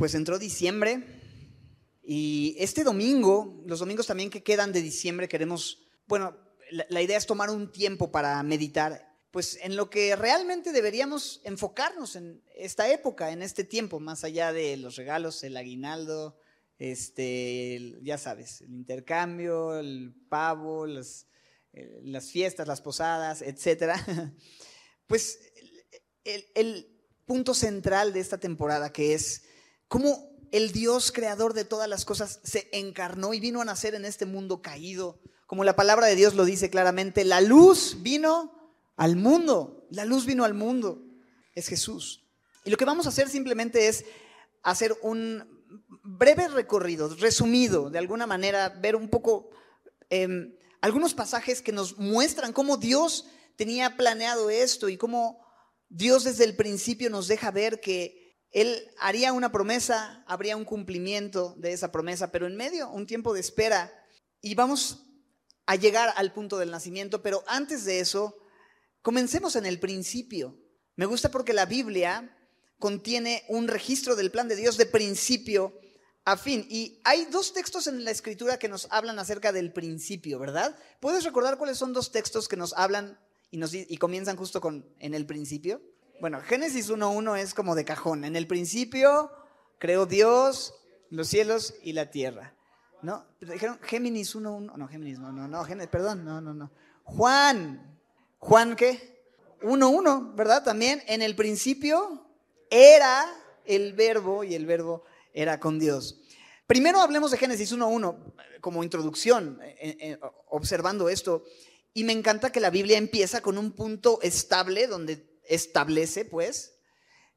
pues entró diciembre y este domingo, los domingos también que quedan de diciembre, queremos, bueno, la, idea es tomar un tiempo para meditar pues en lo que realmente deberíamos enfocarnos en esta época, en este tiempo, más allá de los regalos, el aguinaldo, este, ya sabes, el intercambio, el pavo, las, eh, fiestas, las posadas, etcétera. Pues el punto central de esta temporada que es cómo el Dios creador de todas las cosas se encarnó y vino a nacer en este mundo caído. Como la palabra de Dios lo dice claramente, la luz vino al mundo. La luz vino al mundo. Es Jesús. Y lo que vamos a hacer simplemente es hacer un breve recorrido, resumido, de alguna manera, ver un poco em, algunos pasajes que nos muestran cómo Dios tenía planeado esto y cómo Dios desde el principio nos deja ver que Él haría una promesa, habría un cumplimiento de esa promesa, pero en medio un tiempo de espera y vamos a llegar al punto del nacimiento, pero antes de eso Comencemos en el principio. Me gusta porque la Biblia contiene un registro del plan de Dios de principio a fin. Y hay dos textos en la escritura que nos hablan acerca del principio, ¿verdad? ¿Puedes recordar cuáles son dos textos que nos hablan y, nos, y comienzan justo con en el principio? Bueno, Génesis 1.1 es como de cajón. En el principio creó Dios los cielos y la tierra. ¿No? Dijeron Géminis 1.1. No, Géminis, no, no, no, Génesis, perdón, no, no, no. Juan Juan qué? 1.1, ¿verdad? También en el principio era el verbo y el verbo era con Dios. Primero hablemos de Génesis 1.1 como introducción, eh, eh, observando esto. Y me encanta que la Biblia empieza con un punto estable, donde establece, pues,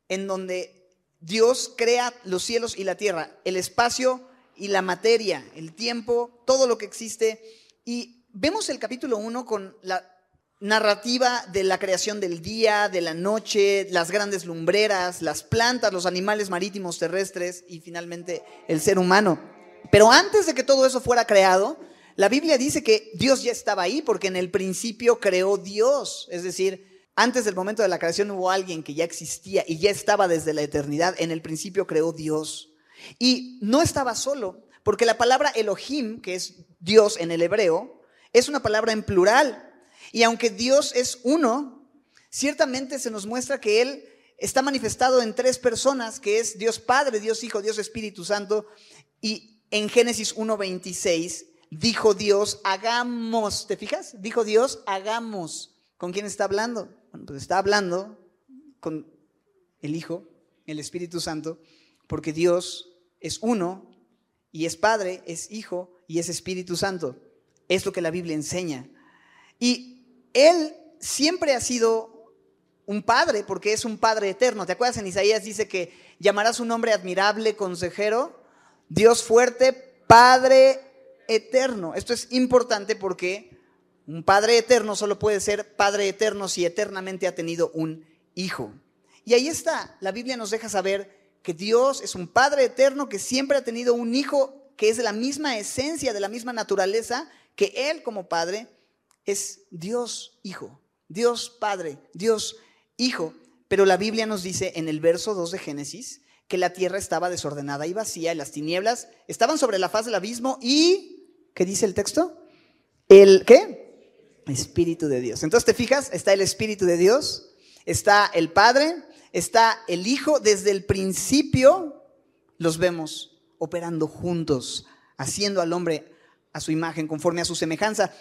en donde Dios crea los cielos y la tierra, el espacio y la materia, el tiempo, todo lo que existe. Y vemos el capítulo 1 con la narrativa de la creación del día, de la noche, las grandes lumbreras, las plantas, los animales marítimos terrestres y finalmente el ser humano. Pero antes de que todo eso fuera creado, la Biblia dice que Dios ya estaba ahí porque en el principio creó Dios. Es decir, antes del momento de la creación hubo alguien que ya existía y ya estaba desde la eternidad. En el principio creó Dios. Y no estaba solo, porque la palabra Elohim, que es Dios en el hebreo, es una palabra en plural. Y aunque Dios es uno, ciertamente se nos muestra que Él está manifestado en tres personas, que es Dios Padre, Dios Hijo, Dios Espíritu Santo. Y en Génesis 1.26 dijo Dios, hagamos, ¿te fijas? Dijo Dios, hagamos. ¿Con quién está hablando? Bueno, pues está hablando con el Hijo, el Espíritu Santo, porque Dios es uno y es Padre, es Hijo y es Espíritu Santo. Es lo que la Biblia enseña. Y él siempre ha sido un padre, porque es un padre eterno. ¿Te acuerdas? En Isaías dice que llamará su nombre admirable, consejero, Dios fuerte, Padre eterno. Esto es importante porque un Padre eterno solo puede ser Padre eterno si eternamente ha tenido un hijo. Y ahí está, la Biblia nos deja saber que Dios es un Padre eterno que siempre ha tenido un hijo que es de la misma esencia, de la misma naturaleza que Él como Padre es Dios Hijo, Dios Padre, Dios Hijo. Pero la Biblia nos dice en el verso 2 de Génesis que la tierra estaba desordenada y vacía y las tinieblas estaban sobre la faz del abismo y, ¿qué dice el texto? El, ¿qué? Espíritu de Dios. Entonces, ¿te fijas? Está el Espíritu de Dios, está el Padre, está el Hijo. Desde el principio los vemos operando juntos, haciendo al hombre a su imagen, conforme a su semejanza.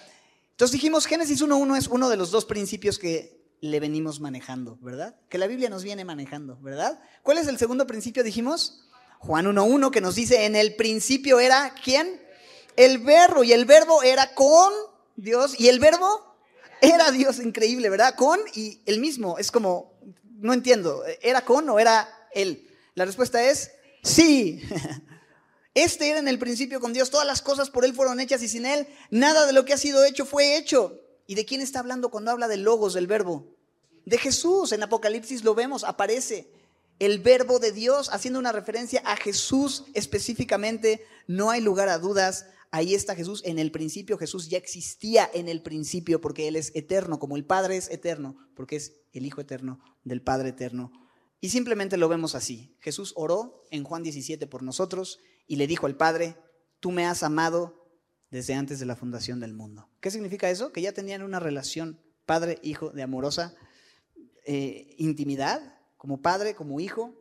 Entonces dijimos, Génesis 1.1 es uno de los dos principios que le venimos manejando, ¿verdad? Que la Biblia nos viene manejando, ¿verdad? ¿Cuál es el segundo principio? Dijimos, Juan 1.1, que nos dice, en el principio era, ¿quién? El verbo, y el verbo era con Dios, y el verbo era Dios, increíble, ¿verdad? Con y el mismo, es como, no entiendo, ¿era con o era él? La respuesta es sí. Este era en el principio con Dios, todas las cosas por Él fueron hechas y sin Él nada de lo que ha sido hecho fue hecho. ¿Y de quién está hablando cuando habla de logos, del verbo? De Jesús. En Apocalipsis lo vemos, aparece el verbo de Dios haciendo una referencia a Jesús específicamente. No hay lugar a dudas. Ahí está Jesús. En el principio Jesús ya existía en el principio porque Él es eterno, como el Padre es eterno, porque es el Hijo eterno del Padre eterno. Y simplemente lo vemos así. Jesús oró en Juan 17 por nosotros y le dijo al Padre, tú me has amado desde antes de la fundación del mundo. ¿Qué significa eso? Que ya tenían una relación padre-hijo de amorosa eh, intimidad, como padre, como hijo,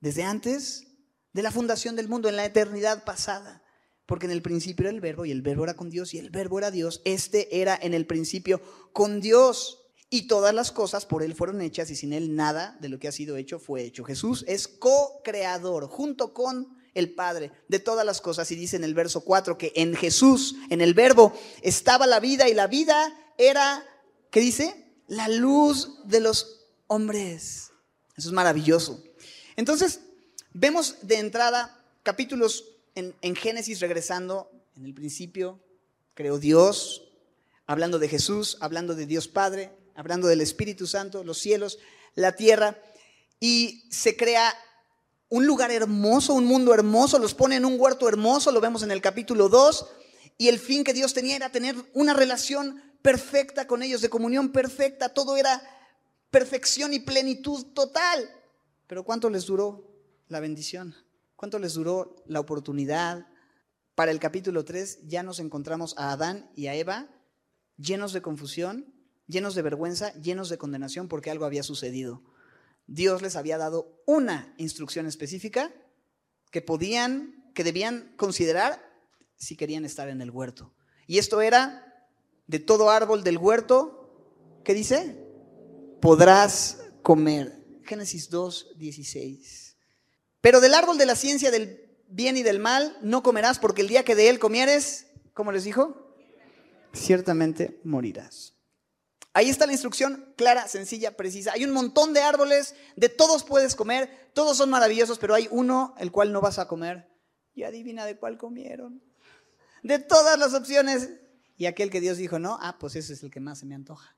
desde antes de la fundación del mundo, en la eternidad pasada. Porque en el principio era el verbo y el verbo era con Dios y el verbo era Dios. Este era en el principio con Dios. Y todas las cosas por Él fueron hechas y sin Él nada de lo que ha sido hecho fue hecho. Jesús es co-creador junto con el Padre de todas las cosas. Y dice en el verso 4 que en Jesús, en el verbo, estaba la vida y la vida era, ¿qué dice? La luz de los hombres. Eso es maravilloso. Entonces, vemos de entrada capítulos en, Génesis regresando en el principio, creó Dios, hablando de Jesús, hablando de Dios Padre, hablando del Espíritu Santo, los cielos, la tierra, y se crea un lugar hermoso, un mundo hermoso, los pone en un huerto hermoso, lo vemos en el capítulo 2, y el fin que Dios tenía era tener una relación perfecta con ellos, de comunión perfecta, todo era perfección y plenitud total. Pero ¿cuánto les duró la bendición? ¿Cuánto les duró la oportunidad? Para el capítulo 3 ya nos encontramos a Adán y a Eva llenos de confusión, llenos de vergüenza, llenos de condenación porque algo había sucedido. Dios les había dado una instrucción específica que podían, que debían considerar si querían estar en el huerto. Y esto era de todo árbol del huerto, ¿qué dice? Podrás comer. Génesis 2, 16. Pero del árbol de la ciencia del bien y del mal no comerás porque el día que de él comieres, ¿cómo les dijo? Ciertamente morirás. Ahí está la instrucción clara, sencilla, precisa. Hay un montón de árboles, de todos puedes comer, todos son maravillosos, pero hay uno el cual no vas a comer. Y adivina de cuál comieron. De todas las opciones. Y aquel que Dios dijo, no, ah, pues ese es el que más se me antoja.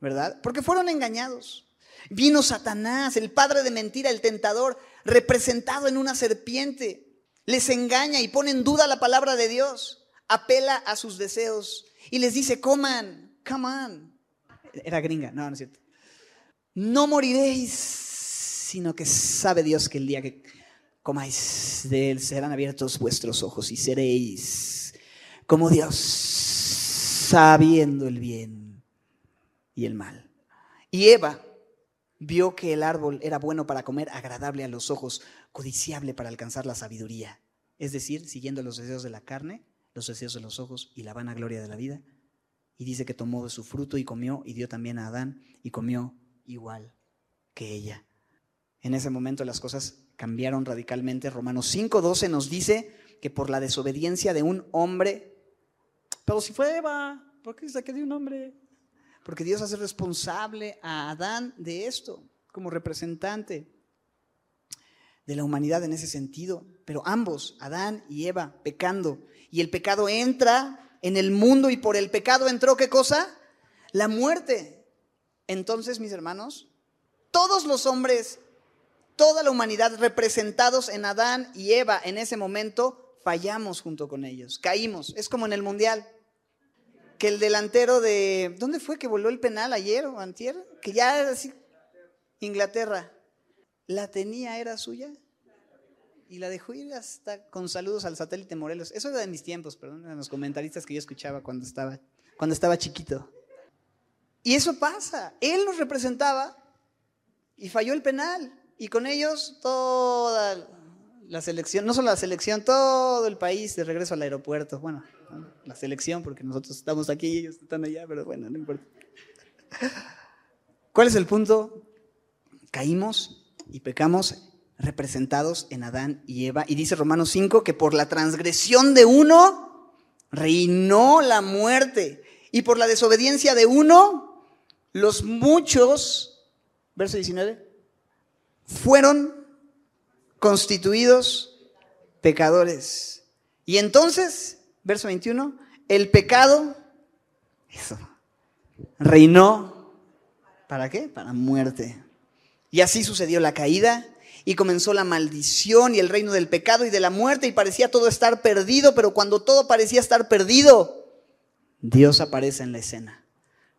¿Verdad? Porque fueron engañados. Vino Satanás, el padre de mentira, el tentador, representado en una serpiente. Les engaña y pone en duda la palabra de Dios. Apela a sus deseos y les dice, coman, come on, era gringa, no, no es cierto. No moriréis, sino que sabe Dios que el día que comáis de él serán abiertos vuestros ojos y seréis como Dios, sabiendo el bien y el mal. Y Eva vio que el árbol era bueno para comer, agradable a los ojos, codiciable para alcanzar la sabiduría. Es decir, siguiendo los deseos de la carne, los deseos de los ojos y la vana gloria de la vida. Y dice que tomó de su fruto y comió y dio también a Adán y comió igual que ella. En ese momento las cosas cambiaron radicalmente. Romanos 5:12 nos dice que por la desobediencia de un hombre, pero si fue Eva, ¿por qué saqué de un hombre? Porque Dios hace responsable a Adán de esto, como representante de la humanidad en ese sentido. Pero ambos, Adán y Eva, pecando. Y el pecado entra en el mundo y por el pecado entró qué cosa? La muerte. Entonces, mis hermanos, todos los hombres, toda la humanidad representados en Adán y Eva en ese momento, fallamos junto con ellos, caímos. Es como en el Mundial, que el delantero de... ¿Dónde fue que voló el penal ayer o antier? Que ya era así, Inglaterra. ¿La tenía, era suya? y la dejó ir hasta con saludos al satélite Morelos. Eso era de mis tiempos, perdón, de los comentaristas que yo escuchaba cuando estaba, cuando estaba chiquito. Y eso pasa. Él nos representaba y falló el penal. Y con ellos toda la selección, no solo la selección, todo el país de regreso al aeropuerto. Bueno, la selección, porque nosotros estamos aquí y ellos están allá, pero bueno, no importa. ¿Cuál es el punto? Caímos y pecamos representados en Adán y Eva. Y dice Romanos 5 que por la transgresión de uno reinó la muerte. Y por la desobediencia de uno, los muchos, verso 19, fueron constituidos pecadores. Y entonces, verso 21, el pecado, reinó, ¿para qué? Para muerte. Y así sucedió la caída y comenzó la maldición y el reino del pecado y de la muerte y parecía todo estar perdido, pero cuando todo parecía estar perdido, Dios aparece en la escena.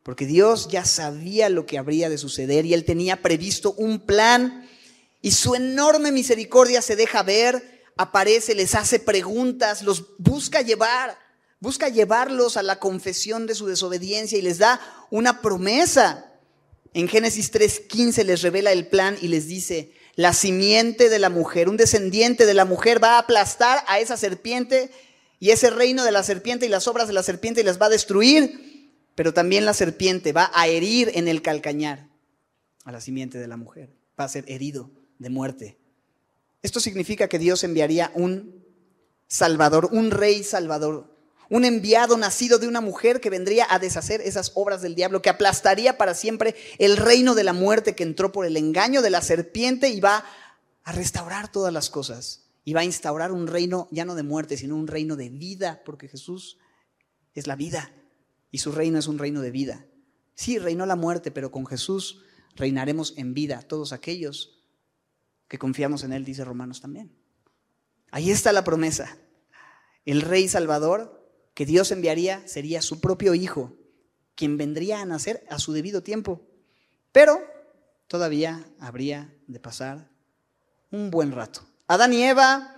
Porque Dios ya sabía lo que habría de suceder y él tenía previsto un plan Y su enorme misericordia se deja ver, aparece, les hace preguntas, los busca llevar, busca llevarlos a la confesión de su desobediencia y les da una promesa. En Génesis 3:15 les revela el plan y les dice, la simiente de la mujer, un descendiente de la mujer va a aplastar a esa serpiente y ese reino de la serpiente y las obras de la serpiente y las va a destruir, pero también la serpiente va a herir en el calcañar a la simiente de la mujer, va a ser herido de muerte. Esto significa que Dios enviaría un Salvador, un rey Salvador, un enviado nacido de una mujer que vendría a deshacer esas obras del diablo, que aplastaría para siempre el reino de la muerte que entró por el engaño de la serpiente y va a restaurar todas las cosas. Y va a instaurar un reino ya no de muerte, sino un reino de vida, porque Jesús es la vida y su reino es un reino de vida. Sí, reinó la muerte, pero con Jesús reinaremos en vida todos aquellos que confiamos en Él, dice Romanos también. Ahí está la promesa. El Rey Salvador que Dios enviaría sería su propio Hijo, quien vendría a nacer a su debido tiempo. Pero todavía habría de pasar un buen rato. Adán y Eva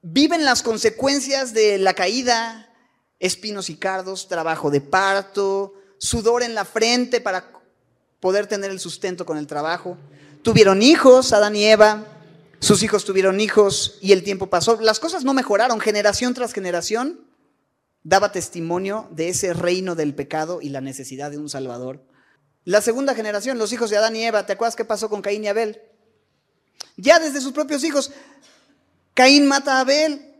viven las consecuencias de la caída, espinos y cardos, trabajo de parto, sudor en la frente para poder tener el sustento con el trabajo. Tuvieron hijos, Adán y Eva, sus hijos tuvieron hijos y el tiempo pasó. Las cosas no mejoraron generación tras generación. Daba testimonio de ese reino del pecado y la necesidad de un Salvador. La segunda generación, los hijos de Adán y Eva, ¿te acuerdas qué pasó con Caín y Abel? Ya desde sus propios hijos, Caín mata a Abel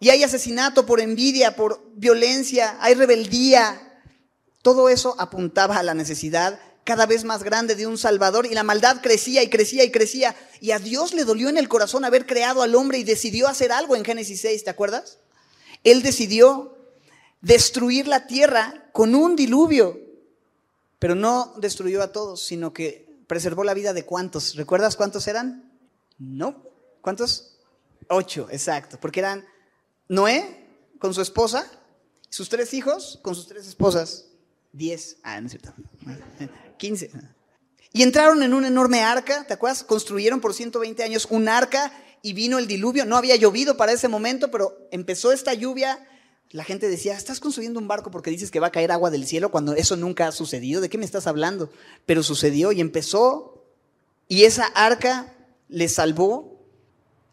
y hay asesinato por envidia, por violencia, hay rebeldía. Todo eso apuntaba a la necesidad cada vez más grande de un Salvador y la maldad crecía y crecía y crecía. Y a Dios le dolió en el corazón haber creado al hombre y decidió hacer algo en Génesis 6, ¿te acuerdas? Él decidió destruir la tierra con un diluvio, pero no destruyó a todos, sino que preservó la vida de cuántos. ¿Recuerdas cuántos eran? No. ¿Cuántos? Ocho, exacto, porque eran Noé con su esposa, sus tres hijos con sus tres esposas. Diez. Ah, no es cierto. 15. Y entraron en una enorme arca, ¿te acuerdas? Construyeron por 120 años un arca y vino el diluvio. No había llovido para ese momento, pero empezó esta lluvia. La gente decía, estás construyendo un barco porque dices que va a caer agua del cielo cuando eso nunca ha sucedido. ¿De qué me estás hablando? Pero sucedió y empezó. Y esa arca le salvó.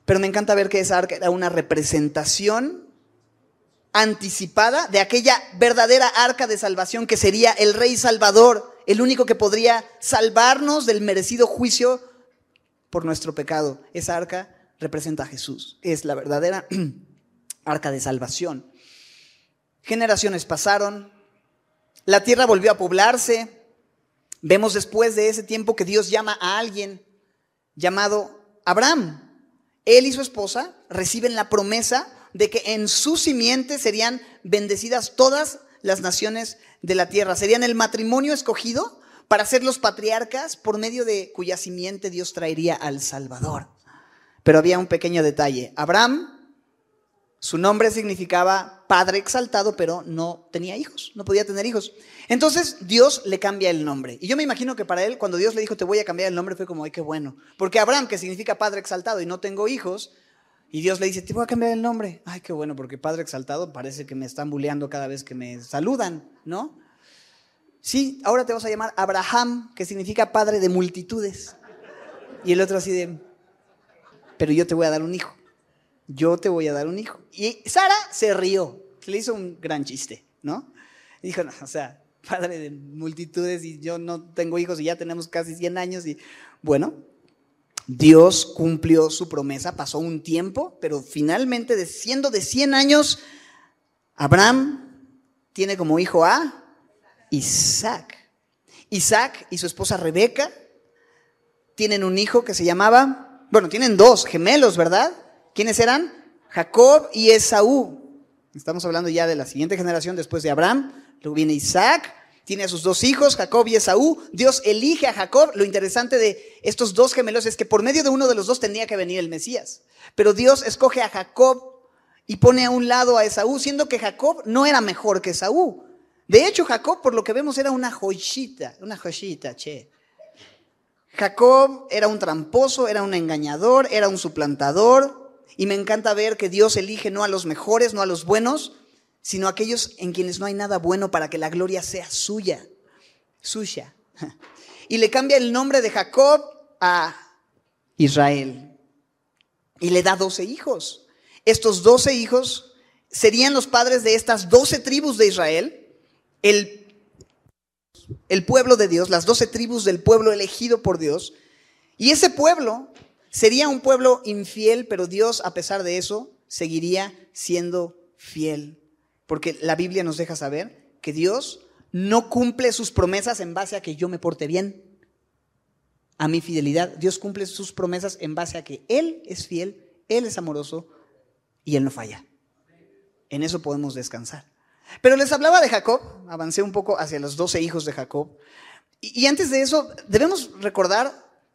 Pero me encanta ver que esa arca era una representación anticipada de aquella verdadera arca de salvación que sería el Rey Salvador el único que podría salvarnos del merecido juicio por nuestro pecado. Esa arca representa a Jesús, es la verdadera arca de salvación. Generaciones pasaron, la tierra volvió a poblarse. Vemos después de ese tiempo que Dios llama a alguien llamado Abraham. Él y su esposa reciben la promesa de que en su simiente serían bendecidas todas las naciones de la tierra. Serían el matrimonio escogido para ser los patriarcas por medio de cuya simiente Dios traería al Salvador. Pero había un pequeño detalle. Abraham, su nombre significaba padre exaltado, pero no tenía hijos, no podía tener hijos. Entonces Dios le cambia el nombre. Y yo me imagino que para él, cuando Dios le dijo, te voy a cambiar el nombre, fue como, ay, qué bueno. Porque Abraham, que significa padre exaltado y no tengo hijos, y Dios le dice, te voy a cambiar el nombre. Ay, qué bueno, porque Padre Exaltado parece que me están bulleando cada vez que me saludan, ¿no? Sí, ahora te vas a llamar Abraham, que significa padre de multitudes. Y el otro así de, pero yo te voy a dar un hijo. Yo te voy a dar un hijo. Y Sara se rió, le hizo un gran chiste, ¿no? Dijo, o sea, padre de multitudes y yo no tengo hijos y ya tenemos casi 100 años y bueno, Dios cumplió su promesa, pasó un tiempo, pero finalmente, siendo de 100 años, Abraham tiene como hijo a Isaac. Isaac y su esposa Rebeca tienen un hijo que se llamaba, bueno, tienen dos gemelos, ¿verdad? ¿Quiénes eran? Jacob y Esaú. Estamos hablando ya de la siguiente generación después de Abraham. Luego viene Isaac, tiene a sus dos hijos, Jacob y Esaú. Dios elige a Jacob. Lo interesante de estos dos gemelos es que por medio de uno de los dos tenía que venir el Mesías. Pero Dios escoge a Jacob y pone a un lado a Esaú, siendo que Jacob no era mejor que Esaú. De hecho, Jacob, por lo que vemos, era una joyita, una joyita, che. Jacob era un tramposo, era un engañador, era un suplantador. Y me encanta ver que Dios elige no a los mejores, no a los buenos, sino aquellos en quienes no hay nada bueno para que la gloria sea suya, suya. Y le cambia el nombre de Jacob a Israel. Y le da doce hijos. Estos doce hijos serían los padres de estas doce tribus de Israel. El el pueblo de Dios, las doce tribus del pueblo elegido por Dios. Y ese pueblo sería un pueblo infiel, pero Dios, a pesar de eso, seguiría siendo fiel. Porque la Biblia nos deja saber que Dios no cumple sus promesas en base a que yo me porte bien, a mi fidelidad. Dios cumple sus promesas en base a que Él es fiel, Él es amoroso y Él no falla. En eso podemos descansar. Pero les hablaba de Jacob, avancé un poco hacia los doce hijos de Jacob. Y, antes de eso, debemos recordar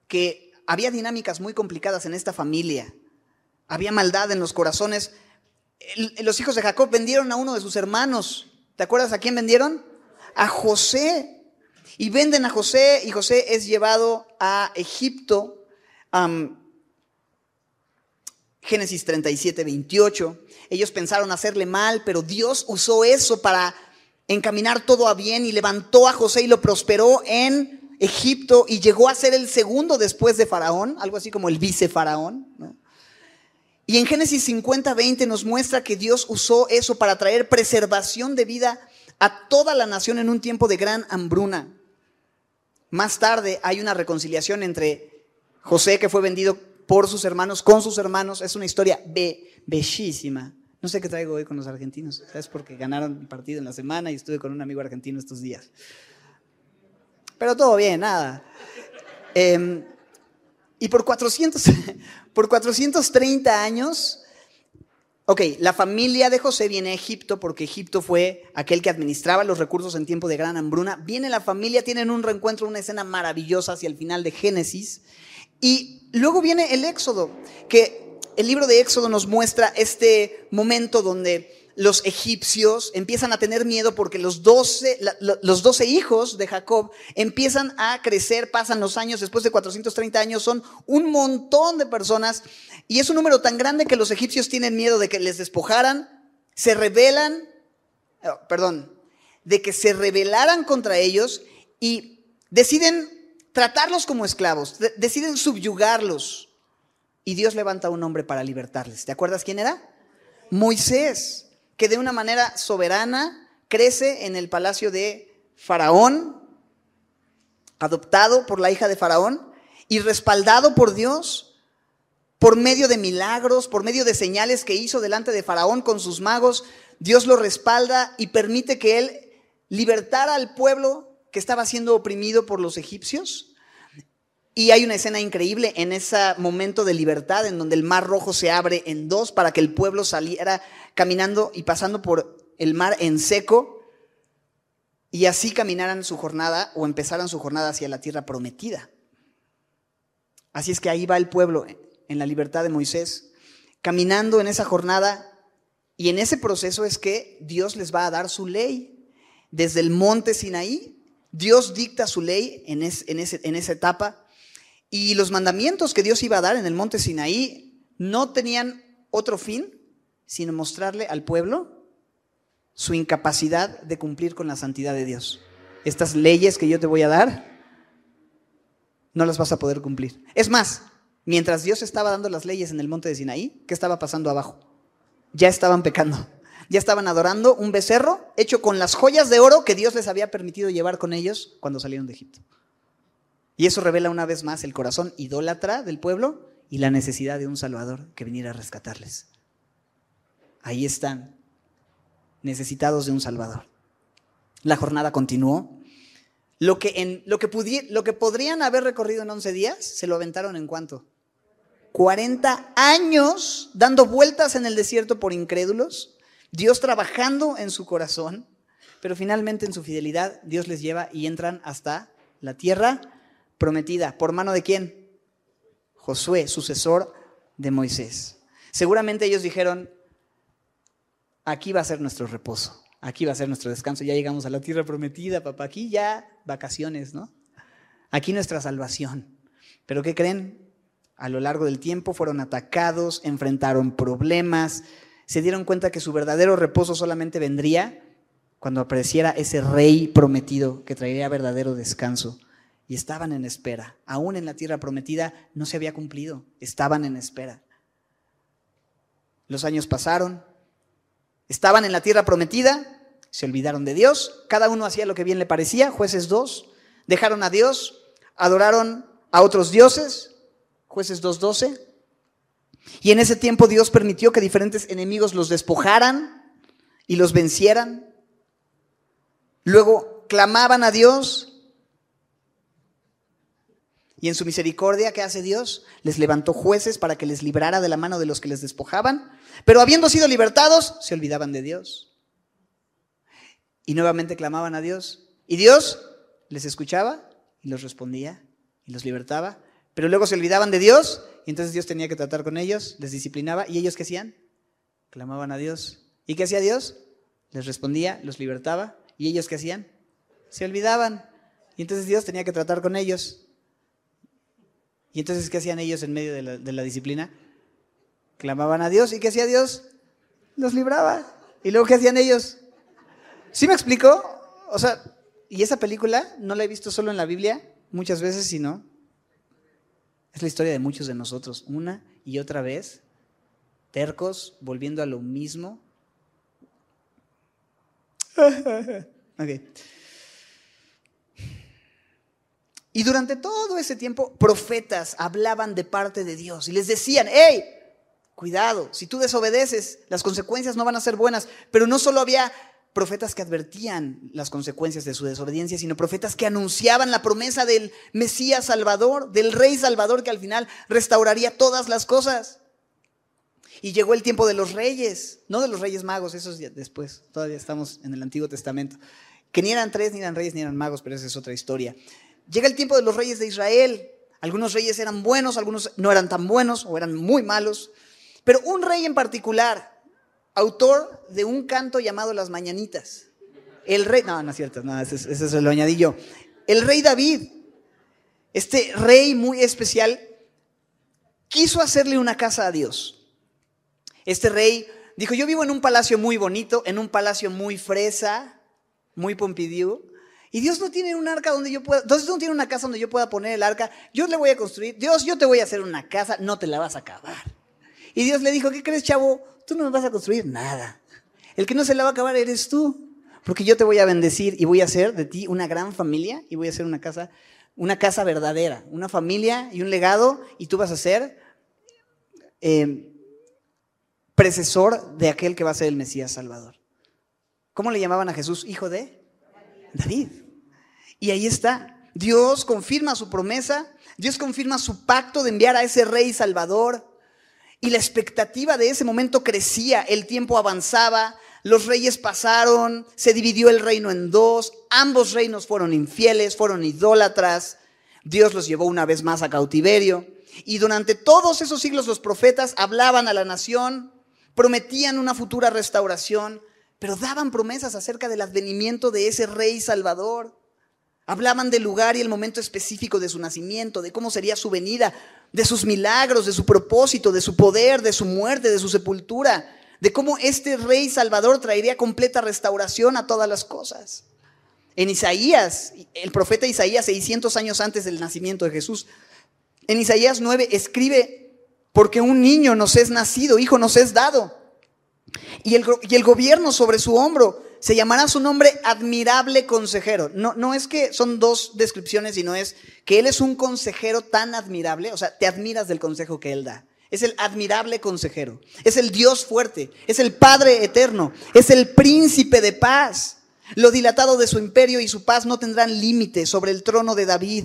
que había dinámicas muy complicadas en esta familia. Había maldad en los corazones. Los hijos de Jacob vendieron a uno de sus hermanos. ¿Te acuerdas a quién vendieron? A José. Y venden a José y José es llevado a Egipto. Génesis 37, 28. Ellos pensaron hacerle mal, pero Dios usó eso para encaminar todo a bien y levantó a José y lo prosperó en Egipto y llegó a ser el segundo después de Faraón, algo así como el vice Faraón. Y en Génesis 50, 20 nos muestra que Dios usó eso para traer preservación de vida a toda la nación en un tiempo de gran hambruna. Más tarde hay una reconciliación entre José, que fue vendido por sus hermanos, con sus hermanos. Es una historia bellísima. No sé qué traigo hoy con los argentinos. Es porque ganaron el partido en la semana y estuve con un amigo argentino estos días. Pero todo bien, nada. Em, y por, 400, por 430 años, ok, la familia de José viene a Egipto porque Egipto fue aquel que administraba los recursos en tiempo de gran hambruna. Viene la familia, tienen un reencuentro, una escena maravillosa hacia el final de Génesis. Y luego viene el Éxodo, que el libro de Éxodo nos muestra este momento donde los egipcios empiezan a tener miedo porque los doce, los 12 hijos de Jacob empiezan a crecer, pasan los años, después de 430 años son un montón de personas y es un número tan grande que los egipcios tienen miedo de que les despojaran, se rebelan, oh, perdón, de que se rebelaran contra ellos y deciden tratarlos como esclavos, deciden subyugarlos. Y Dios levanta a un hombre para libertarles. ¿Te acuerdas quién era? Moisés, que de una manera soberana crece en el palacio de Faraón, adoptado por la hija de Faraón y respaldado por Dios por medio de milagros, por medio de señales que hizo delante de Faraón con sus magos. Dios lo respalda y permite que él libertara al pueblo que estaba siendo oprimido por los egipcios y hay una escena increíble en ese momento de libertad en donde el mar rojo se abre en dos para que el pueblo saliera caminando y pasando por el mar en seco y así caminaran su jornada o empezaran su jornada hacia la tierra prometida. Así es que ahí va el pueblo en la libertad de Moisés, caminando en esa jornada y en ese proceso es que Dios les va a dar su ley. Desde el monte Sinaí, Dios dicta su ley en, en esa etapa y los mandamientos que Dios iba a dar en el monte Sinaí no tenían otro fin sino mostrarle al pueblo su incapacidad de cumplir con la santidad de Dios. Estas leyes que yo te voy a dar, no las vas a poder cumplir. Es más, mientras Dios estaba dando las leyes en el monte de Sinaí, ¿qué estaba pasando abajo? Ya estaban pecando. Ya estaban adorando un becerro hecho con las joyas de oro que Dios les había permitido llevar con ellos cuando salieron de Egipto. Y eso revela una vez más el corazón idólatra del pueblo y la necesidad de un Salvador que viniera a rescatarles. Ahí están, necesitados de un Salvador. La jornada continuó. Lo que, lo que, lo que podrían haber recorrido en 11 días, se lo aventaron en cuánto? 40 años dando vueltas en el desierto por incrédulos, Dios trabajando en su corazón, pero finalmente en su fidelidad Dios les lleva y entran hasta la tierra prometida. ¿Por mano de quién? Josué, sucesor de Moisés. Seguramente ellos dijeron, aquí va a ser nuestro reposo, aquí va a ser nuestro descanso, ya llegamos a la tierra prometida, papá, aquí ya vacaciones, ¿no? Aquí nuestra salvación. Pero ¿qué creen? A lo largo del tiempo fueron atacados, enfrentaron problemas, se dieron cuenta que su verdadero reposo solamente vendría cuando apareciera ese rey prometido que traería verdadero descanso. Y estaban en espera. Aún en la tierra prometida no se había cumplido. Estaban en espera. Los años pasaron. Estaban en la tierra prometida. Se olvidaron de Dios. Cada uno hacía lo que bien le parecía. Jueces 2. Dejaron a Dios. Adoraron a otros dioses. Jueces 2.12. Y en ese tiempo Dios permitió que diferentes enemigos los despojaran y los vencieran. Luego clamaban a Dios. Y en su misericordia, ¿qué hace Dios? Les levantó jueces para que les librara de la mano de los que les despojaban. Pero habiendo sido libertados, se olvidaban de Dios. Y nuevamente clamaban a Dios. Y Dios les escuchaba y los respondía y los libertaba. Pero luego se olvidaban de Dios y entonces Dios tenía que tratar con ellos, les disciplinaba. ¿Y ellos qué hacían? Clamaban a Dios. ¿Y qué hacía Dios? Les respondía, los libertaba ¿Y ellos qué hacían? Se olvidaban. Y entonces Dios tenía que tratar con ellos. ¿Y entonces qué hacían ellos en medio de la, de la disciplina? Clamaban a Dios. ¿Y qué hacía Dios? Los libraba. ¿Y luego qué hacían ellos? ¿Sí me explicó? O sea, y esa película no la he visto solo en la Biblia, muchas veces, sino es la historia de muchos de nosotros, una y otra vez, tercos, volviendo a lo mismo, Y durante todo ese tiempo, profetas hablaban de parte de Dios y les decían, hey, cuidado, si tú desobedeces, las consecuencias no van a ser buenas. Pero no solo había profetas que advertían las consecuencias de su desobediencia, sino profetas que anunciaban la promesa del Mesías Salvador, del Rey Salvador que al final restauraría todas las cosas. Y llegó el tiempo de los reyes, no de los reyes magos, eso es después, todavía estamos en el Antiguo Testamento, que ni eran tres, ni eran reyes, ni eran magos, pero esa es otra historia. Llega el tiempo de los reyes de Israel, algunos reyes eran buenos, algunos no eran tan buenos o eran muy malos, pero un rey en particular, autor de un canto llamado Las Mañanitas, el rey, no, no es cierto, no, ese, se lo añadí yo, el rey David, este rey muy especial, quiso hacerle una casa a Dios. Este rey dijo, yo vivo en un palacio muy bonito, en un palacio muy fresa, muy Pompidou, y Dios no tiene un arca donde yo pueda, Dios no tiene una casa donde yo pueda poner el arca, yo le voy a construir, Dios, yo te voy a hacer una casa, no te la vas a acabar. Y Dios le dijo, ¿qué crees, chavo? Tú no me vas a construir nada. El que no se la va a acabar eres tú, porque yo te voy a bendecir y voy a hacer de ti una gran familia y voy a hacer una casa, una casa verdadera, una familia y un legado, y tú vas a ser eh, precesor de aquel que va a ser el Mesías Salvador. ¿Cómo le llamaban a Jesús? Hijo de David. Y ahí está. Dios confirma su promesa, Dios confirma su pacto de enviar a ese rey Salvador. Y la expectativa de ese momento crecía, el tiempo avanzaba, los reyes pasaron, se dividió el reino en dos, ambos reinos fueron infieles, fueron idólatras, Dios los llevó una vez más a cautiverio. Y durante todos esos siglos los profetas hablaban a la nación prometían una futura restauración, pero daban promesas acerca del advenimiento de ese rey salvador. Hablaban del lugar y el momento específico de su nacimiento, de cómo sería su venida, de sus milagros, de su propósito, de su poder, de su muerte, de su sepultura, de cómo este rey salvador traería completa restauración a todas las cosas. En Isaías, el profeta Isaías, 600 años antes del nacimiento de Jesús, en Isaías 9 escribe porque un niño nos es nacido, hijo nos es dado. Y el, y el gobierno sobre su hombro se llamará su nombre admirable consejero. No, no es que son dos descripciones, sino es que él es un consejero tan admirable, o sea, te admiras del consejo que él da. Es el admirable consejero, es el Dios fuerte, es el Padre eterno, es el príncipe de paz. Lo dilatado de su imperio y su paz no tendrán límite sobre el trono de David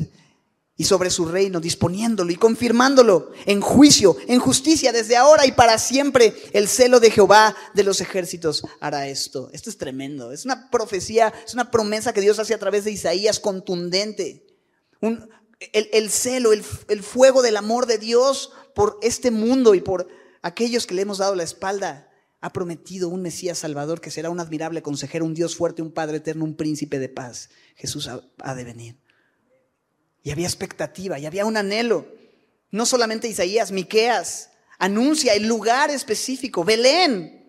y sobre su reino, disponiéndolo y confirmándolo en juicio, en justicia, desde ahora y para siempre. El celo de Jehová de los ejércitos hará esto. Esto es tremendo. Es una profecía, es una promesa que Dios hace a través de Isaías contundente. el, celo, el, fuego del amor de Dios por este mundo y por aquellos que le hemos dado la espalda. Ha prometido un Mesías Salvador que será un admirable consejero, un Dios fuerte, un Padre eterno, un príncipe de paz. Jesús ha de venir. Y había expectativa, y había un anhelo. No solamente Isaías, Miqueas anuncia el lugar específico, Belén,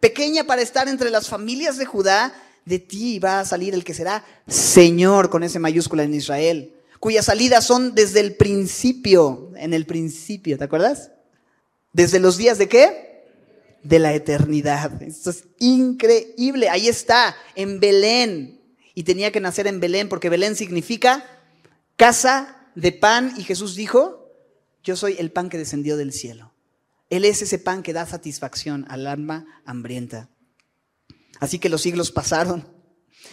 pequeña para estar entre las familias de Judá, de ti va a salir el que será Señor con ese mayúscula en Israel, cuyas salidas son desde el principio, en el principio, ¿te acuerdas? Desde los días de qué? De la eternidad. Esto es increíble. Ahí está, en Belén. Y tenía que nacer en Belén porque Belén significa casa de pan. Y Jesús dijo, yo soy el pan que descendió del cielo. Él es ese pan que da satisfacción al alma hambrienta. Así que los siglos pasaron.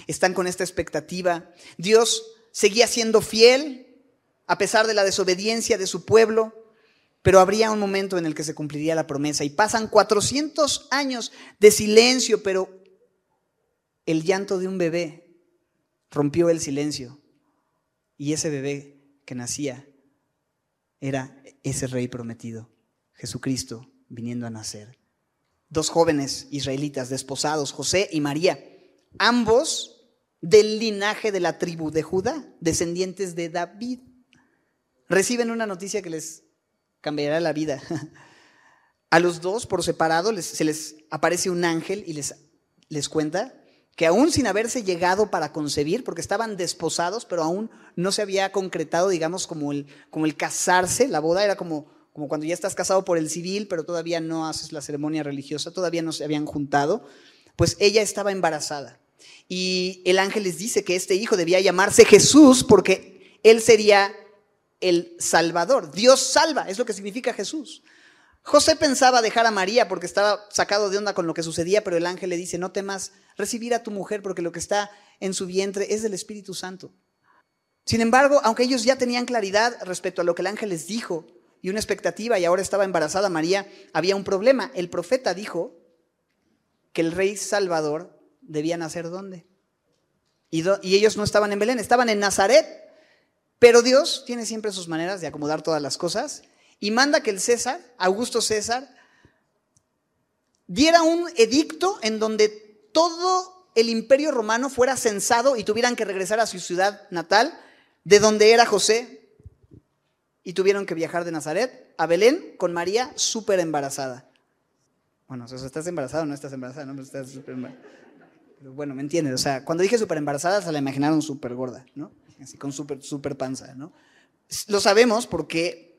Están con esta expectativa. Dios seguía siendo fiel a pesar de la desobediencia de su pueblo, pero habría un momento en el que se cumpliría la promesa. Y pasan 400 años de silencio, pero el llanto de un bebé rompió el silencio. Y ese bebé que nacía era ese rey prometido, Jesucristo viniendo a nacer dos jóvenes israelitas desposados, José y María, ambos del linaje de la tribu de Judá, descendientes de David. Reciben una noticia que les cambiará la vida. A los dos, por separado, se les aparece un ángel y les, les cuenta que aún sin haberse llegado para concebir, porque estaban desposados, pero aún no se había concretado, digamos, como el, como el casarse, la boda era como como cuando ya estás casado por el civil, pero todavía no haces la ceremonia religiosa, todavía no se habían juntado, pues ella estaba embarazada. Y el ángel les dice que este hijo debía llamarse Jesús porque él sería el Salvador. Dios salva, es lo que significa Jesús. José pensaba dejar a María porque estaba sacado de onda con lo que sucedía, pero el ángel le dice, no temas recibir a tu mujer porque lo que está en su vientre es del Espíritu Santo. Sin embargo, aunque ellos ya tenían claridad respecto a lo que el ángel les dijo, y una expectativa y ahora estaba embarazada María, había un problema. El profeta dijo que el rey Salvador debía nacer dónde. Y, y ellos no estaban en Belén, estaban en Nazaret. Pero Dios tiene siempre sus maneras de acomodar todas las cosas y manda que el César, Augusto César, diera un edicto en donde todo el imperio romano fuera censado y tuvieran que regresar a su ciudad natal, de donde era José, y tuvieron que viajar de Nazaret a Belén con María súper embarazada. Bueno, o sea, ¿estás embarazada o no estás embarazada? No, estás bueno, ¿me entiendes? O sea, cuando dije súper embarazada se la imaginaron súper gorda, ¿no? Así con súper super panza, ¿no? Lo sabemos porque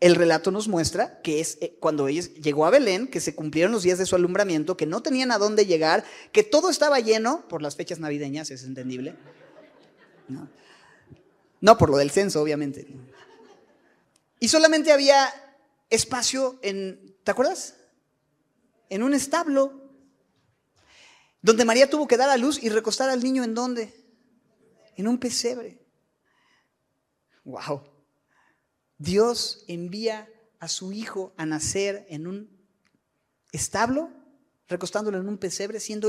el relato nos muestra que es eh, cuando ella llegó a Belén, que se cumplieron los días de su alumbramiento, que no tenían a dónde llegar, que todo estaba lleno por las fechas navideñas, es entendible. No, no por lo del censo, obviamente. Y solamente había espacio en, ¿te acuerdas? En un establo, donde María tuvo que dar a luz y recostar al niño en dónde? En un pesebre. Wow. Dios envía a su hijo a nacer en un establo, recostándolo en un pesebre, siendo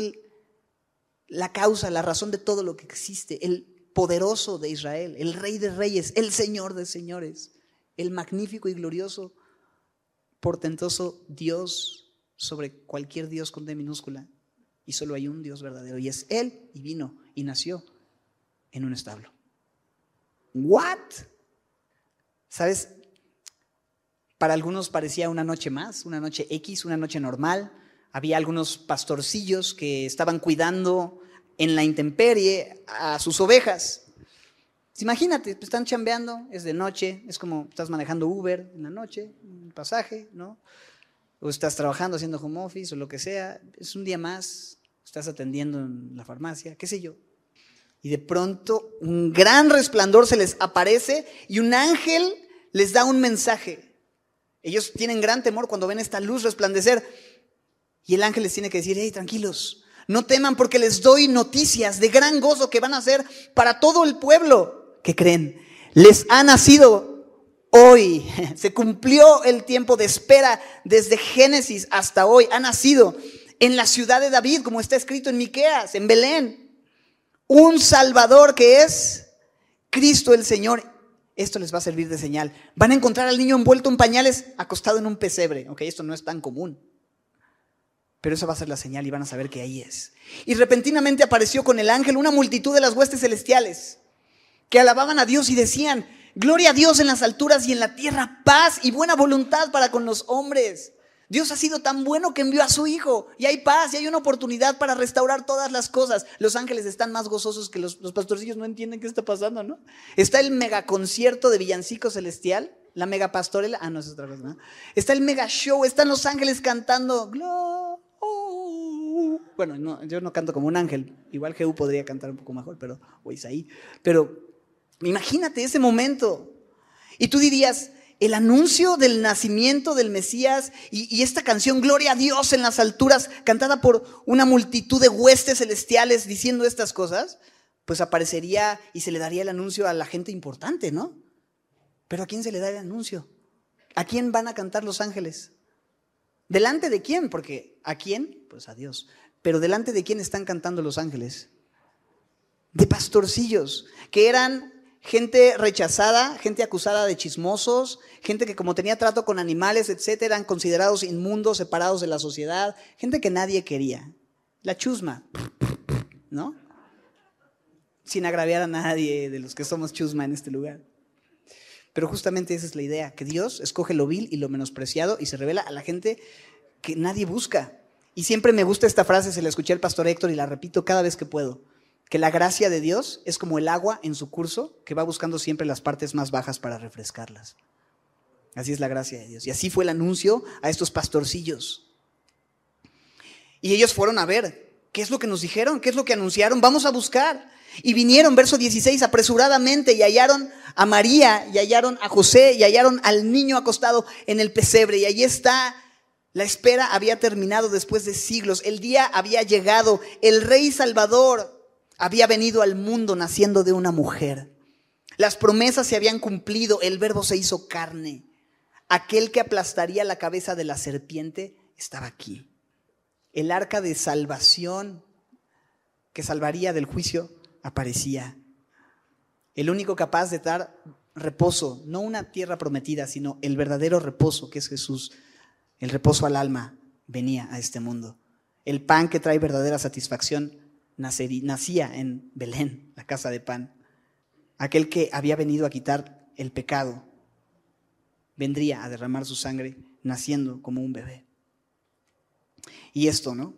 la causa, la razón de todo lo que existe, el poderoso de Israel, el rey de reyes, el señor de señores el magnífico y glorioso, portentoso Dios sobre cualquier Dios con D minúscula. Y solo hay un Dios verdadero. Y es Él. Y vino y nació en un establo. ¿What? ¿Sabes? Para algunos parecía una noche más, una noche X, una noche normal. Había algunos pastorcillos que estaban cuidando en la intemperie a sus ovejas. Pues imagínate, pues están chambeando, es de noche, es como estás manejando Uber en la noche, un pasaje, ¿no? O estás trabajando haciendo home office o lo que sea, es un día más, estás atendiendo en la farmacia, qué sé yo. Y de pronto un gran resplandor se les aparece y un ángel les da un mensaje. Ellos tienen gran temor cuando ven esta luz resplandecer y el ángel les tiene que decir, hey, tranquilos, no teman porque les doy noticias de gran gozo que van a ser para todo el pueblo. ¿qué creen? Les ha nacido hoy. Se cumplió el tiempo de espera desde Génesis hasta hoy. Ha nacido en la ciudad de David, como está escrito en Miqueas, en Belén. Un Salvador que es Cristo el Señor. Esto les va a servir de señal. Van a encontrar al niño envuelto en pañales, acostado en un pesebre. Ok, esto no es tan común. Pero eso va a ser la señal y van a saber que ahí es. Y repentinamente apareció con el ángel una multitud de las huestes celestiales que alababan a Dios y decían, gloria a Dios en las alturas y en la tierra, paz y buena voluntad para con los hombres. Dios ha sido tan bueno que envió a su Hijo y hay paz y hay una oportunidad para restaurar todas las cosas. Los ángeles están más gozosos que los, los pastorcillos, no entienden qué está pasando, ¿no? Está el megaconcierto de Villancico Celestial, la mega pastorela, ah, no, es otra cosa, ¿no? Está el mega show, están los ángeles cantando, bueno, yo no canto como un ángel, igual Jehú podría cantar un poco mejor, pero, o Isaí, pero imagínate ese momento. Y tú dirías, el anuncio del nacimiento del Mesías y, esta canción, Gloria a Dios en las alturas, cantada por una multitud de huestes celestiales diciendo estas cosas, pues aparecería y se le daría el anuncio a la gente importante, ¿no? Pero ¿a quién se le da el anuncio? ¿A quién van a cantar los ángeles? ¿Delante de quién? Porque ¿a quién? Pues a Dios. Pero ¿delante de quién están cantando los ángeles? De pastorcillos, que eran gente rechazada, gente acusada de chismosos, gente que como tenía trato con animales, etcétera, eran considerados inmundos, separados de la sociedad, gente que nadie quería. La chusma, ¿no? Sin agraviar a nadie de los que somos chusma en este lugar. Pero justamente esa es la idea, que Dios escoge lo vil y lo menospreciado y se revela a la gente que nadie busca. Y siempre me gusta esta frase, se la escuché al pastor Héctor y la repito cada vez que puedo que la gracia de Dios es como el agua en su curso que va buscando siempre las partes más bajas para refrescarlas. Así es la gracia de Dios. Y así fue el anuncio a estos pastorcillos. Y ellos fueron a ver, ¿qué es lo que nos dijeron? ¿Qué es lo que anunciaron? Vamos a buscar. Y vinieron, verso 16, apresuradamente y hallaron a María y hallaron a José y hallaron al niño acostado en el pesebre. Y allí está, la espera había terminado después de siglos. El día había llegado. El rey Salvador había venido al mundo naciendo de una mujer. Las promesas se habían cumplido, el verbo se hizo carne. Aquel que aplastaría la cabeza de la serpiente estaba aquí. El arca de salvación que salvaría del juicio aparecía. El único capaz de dar reposo, no una tierra prometida, sino el verdadero reposo que es Jesús, el reposo al alma, venía a este mundo. El pan que trae verdadera satisfacción nacía en Belén, la casa de pan. Aquel que había venido a quitar el pecado, vendría a derramar su sangre naciendo como un bebé. Y esto, ¿no?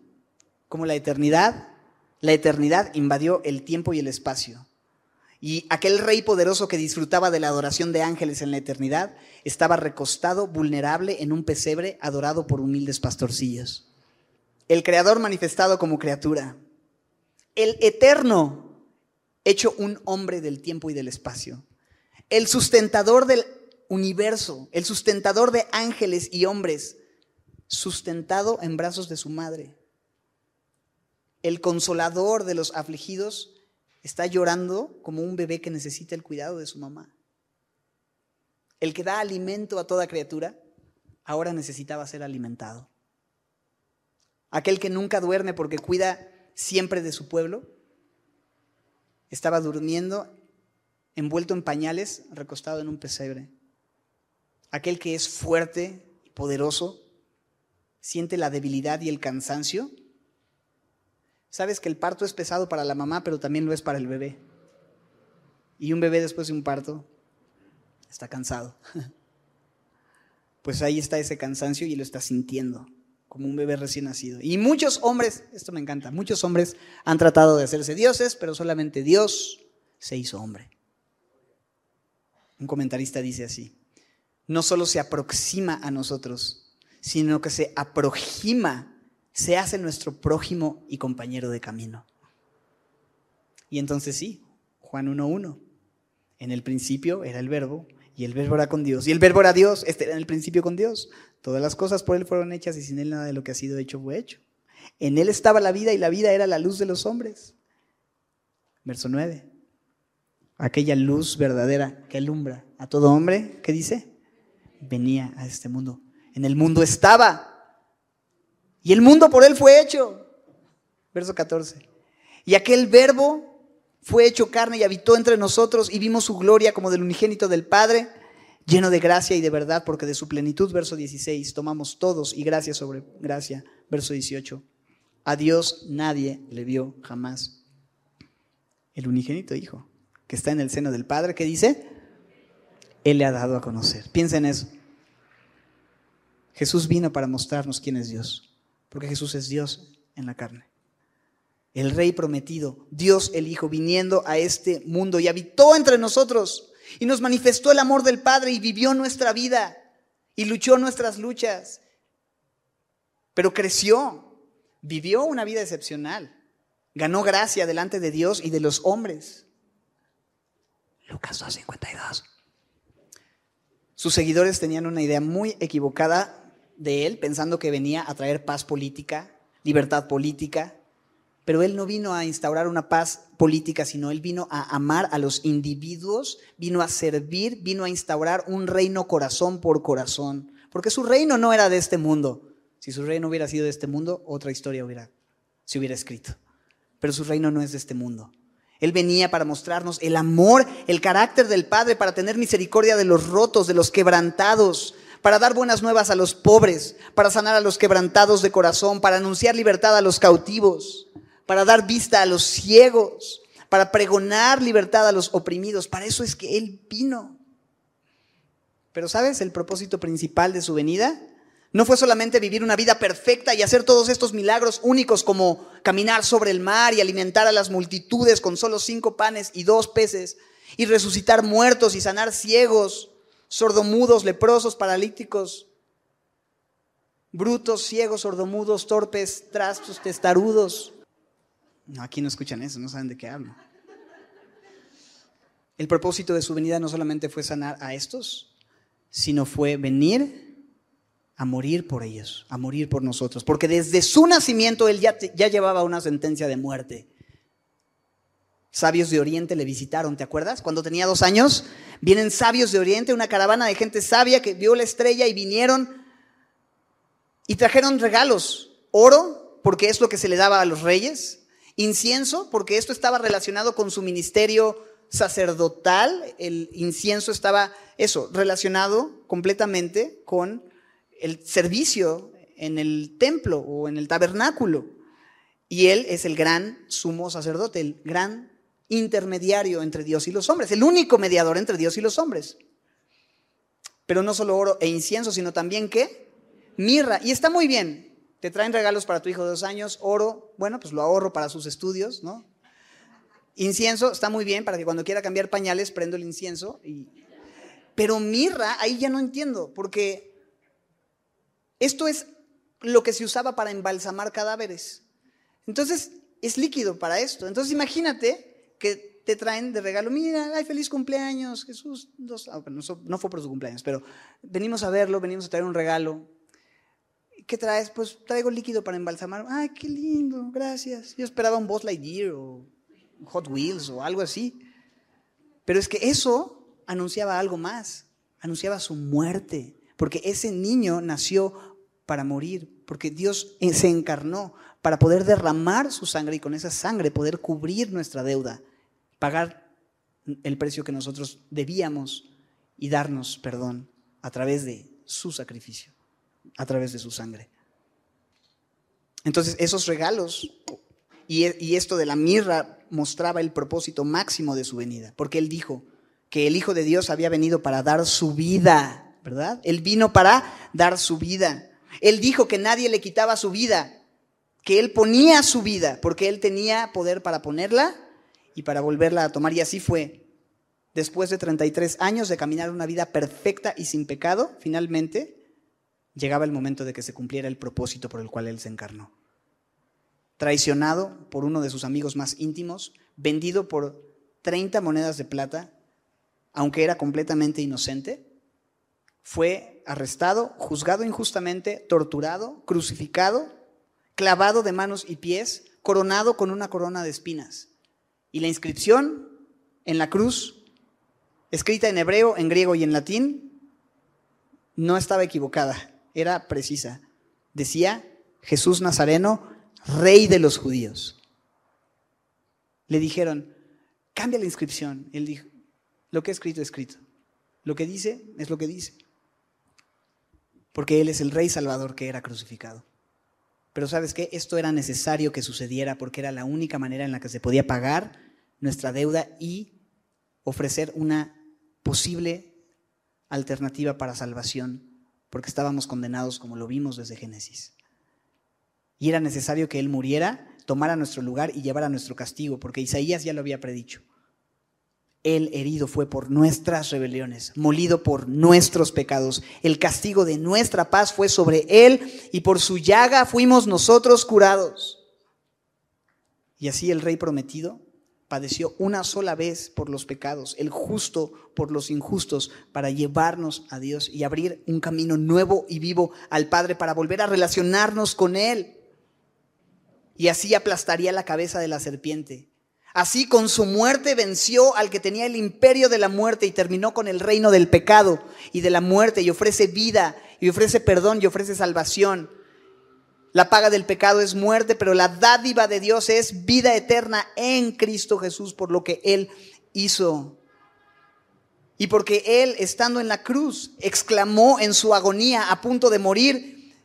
Como la eternidad, la eternidad invadió el tiempo y el espacio. Y aquel rey poderoso que disfrutaba de la adoración de ángeles en la eternidad estaba recostado, vulnerable, en un pesebre, adorado por humildes pastorcillos. El Creador manifestado como criatura, el eterno hecho un hombre del tiempo y del espacio, el sustentador del universo, el sustentador de ángeles y hombres, sustentado en brazos de su madre. El consolador de los afligidos está llorando como un bebé que necesita el cuidado de su mamá. El que da alimento a toda criatura, ahora necesitaba ser alimentado. Aquel que nunca duerme porque cuida siempre de su pueblo, estaba durmiendo envuelto en pañales, recostado en un pesebre. Aquel que es fuerte y poderoso, siente la debilidad y el cansancio. Sabes que el parto es pesado para la mamá, pero también lo es para el bebé. Y un bebé después de un parto está cansado. Pues ahí está ese cansancio y lo está sintiendo como un bebé recién nacido. Y muchos hombres, esto me encanta, muchos hombres han tratado de hacerse dioses, pero solamente Dios se hizo hombre. Un comentarista dice así, no solo se aproxima a nosotros, sino que se aproxima, se hace nuestro prójimo y compañero de camino. Y entonces sí, Juan 1.1, en el principio era el verbo, y el verbo era con Dios, y el verbo era Dios, este era en el principio con Dios. Todas las cosas por Él fueron hechas y sin Él nada de lo que ha sido hecho fue hecho. En Él estaba la vida y la vida era la luz de los hombres. Verso 9. Aquella luz verdadera que alumbra a todo hombre, ¿qué dice? Venía a este mundo. En el mundo estaba. Y el mundo por Él fue hecho. Verso 14. Y aquel verbo fue hecho carne y habitó entre nosotros y vimos su gloria como del unigénito del Padre lleno de gracia y de verdad, porque de su plenitud, verso 16, tomamos todos y gracia sobre gracia, verso 18. A Dios nadie le vio jamás. El unigénito Hijo, que está en el seno del Padre, ¿qué dice? Él le ha dado a conocer. Piensa en eso. Jesús vino para mostrarnos quién es Dios, porque Jesús es Dios en la carne. El Rey prometido, Dios el Hijo, viniendo a este mundo y habitó entre nosotros y nos manifestó el amor del Padre y vivió nuestra vida y luchó nuestras luchas. Pero creció, vivió una vida excepcional, ganó gracia delante de Dios y de los hombres. Lucas 2.52. Sus seguidores tenían una idea muy equivocada de él, pensando que venía a traer paz política, libertad política, pero él no vino a instaurar una paz política, sino él vino a amar a los individuos, vino a servir, vino a instaurar un reino corazón por corazón, porque su reino no era de este mundo. Si su reino hubiera sido de este mundo, otra historia hubiera, se hubiera escrito. Pero su reino no es de este mundo. Él venía para mostrarnos el amor, el carácter del Padre, para tener misericordia de los rotos, de los quebrantados, para dar buenas nuevas a los pobres, para sanar a los quebrantados de corazón, para anunciar libertad a los cautivos, para dar vista a los ciegos, para pregonar libertad a los oprimidos. Para eso es que Él vino. Pero ¿sabes el propósito principal de su venida? No fue solamente vivir una vida perfecta y hacer todos estos milagros únicos como caminar sobre el mar y alimentar a las multitudes con solo cinco panes y dos peces y resucitar muertos y sanar ciegos, sordomudos, leprosos, paralíticos, brutos, ciegos, sordomudos, torpes, trastos, testarudos. No, aquí no escuchan eso, no saben de qué hablo. El propósito de su venida no solamente fue sanar a estos, sino fue venir a morir por ellos, a morir por nosotros, porque desde su nacimiento él ya, ya llevaba una sentencia de muerte. Sabios de Oriente le visitaron, ¿te acuerdas? Cuando tenía dos años, vienen sabios de Oriente, una caravana de gente sabia que vio la estrella y vinieron y trajeron regalos, oro, porque es lo que se le daba a los reyes, incienso, porque esto estaba relacionado con su ministerio sacerdotal, el incienso estaba, eso, relacionado completamente con el servicio en el templo o en el tabernáculo. Y él es el gran sumo sacerdote, el gran intermediario entre Dios y los hombres, el único mediador entre Dios y los hombres. Pero no solo oro e incienso, sino también qué? Mirra. Y está muy bien. Te traen regalos para tu hijo de dos años, oro, bueno, pues lo ahorro para sus estudios, ¿no? Incienso está muy bien para que cuando quiera cambiar pañales prendo el incienso. Pero mirra, ahí ya no entiendo, porque esto es lo que se usaba para embalsamar cadáveres. Entonces, es líquido para esto. Entonces, imagínate que te traen de regalo, mira, ay, feliz cumpleaños, Jesús. Ah, no, fue por su cumpleaños, pero venimos a verlo, venimos a traer un regalo. ¿Qué traes? Pues traigo líquido para embalsamar. Ay, qué lindo, gracias. Yo esperaba un Buzz Lightyear o Hot Wheels o algo así. Pero es que eso anunciaba algo más, anunciaba su muerte, porque ese niño nació para morir, porque Dios se encarnó para poder derramar su sangre y con esa sangre poder cubrir nuestra deuda, pagar el precio que nosotros debíamos y darnos perdón a través de su sacrificio, a través de su sangre. Entonces, esos regalos y, y esto de la mirra mostraba el propósito máximo de su venida, porque él dijo que el Hijo de Dios había venido para dar su vida, ¿verdad? Él vino para dar su vida. Él dijo que nadie le quitaba su vida, que Él ponía su vida, porque Él tenía poder para ponerla y para volverla a tomar. Y así fue. Después de 33 años de caminar una vida perfecta y sin pecado, finalmente llegaba el momento de que se cumpliera el propósito por el cual Él se encarnó. Traicionado por uno de sus amigos más íntimos, vendido por 30 monedas de plata, aunque era completamente inocente, fue arrestado, juzgado injustamente, torturado, crucificado, clavado de manos y pies, coronado con una corona de espinas. Y la inscripción en la cruz, escrita en hebreo, en griego y en latín, no estaba equivocada, era precisa. Decía Jesús Nazareno, rey de los judíos. Le dijeron, cambia la inscripción. Él dijo, lo que he escrito, escrito. Lo que dice, es lo que dice porque Él es el Rey Salvador que era crucificado. Pero sabes qué, esto era necesario que sucediera porque era la única manera en la que se podía pagar nuestra deuda y ofrecer una posible alternativa para salvación, porque estábamos condenados como lo vimos desde Génesis. Y era necesario que Él muriera, tomara nuestro lugar y llevara nuestro castigo, porque Isaías ya lo había predicho. Él herido fue por nuestras rebeliones, molido por nuestros pecados. El castigo de nuestra paz fue sobre Él y por su llaga fuimos nosotros curados. Y así el Rey prometido padeció una sola vez por los pecados, el justo por los injustos, para llevarnos a Dios y abrir un camino nuevo y vivo al Padre para volver a relacionarnos con Él. Y así aplastaría la cabeza de la serpiente Así con su muerte venció al que tenía el imperio de la muerte y terminó con el reino del pecado y de la muerte y ofrece vida y ofrece perdón y ofrece salvación. La paga del pecado es muerte, pero la dádiva de Dios es vida eterna en Cristo Jesús por lo que Él hizo. Y porque Él, estando en la cruz, exclamó en su agonía a punto de morir,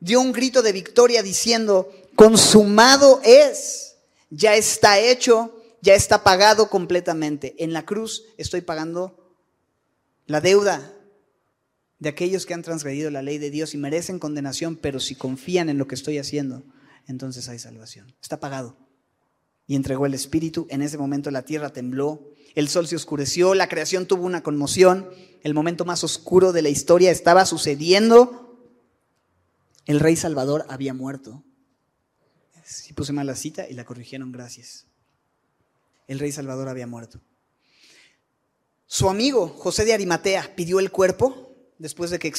dio un grito de victoria diciendo, consumado es ya está hecho, ya está pagado completamente. En la cruz estoy pagando la deuda de aquellos que han transgredido la ley de Dios y merecen condenación, pero si confían en lo que estoy haciendo, entonces hay salvación. Está pagado. Y entregó el Espíritu. En ese momento la tierra tembló, el sol se oscureció, la creación tuvo una conmoción, el momento más oscuro de la historia estaba sucediendo. El Rey Salvador había muerto. Si puse mal la cita y la corrigieron, gracias. El rey Salvador había muerto. Su amigo José de Arimatea pidió el cuerpo después de que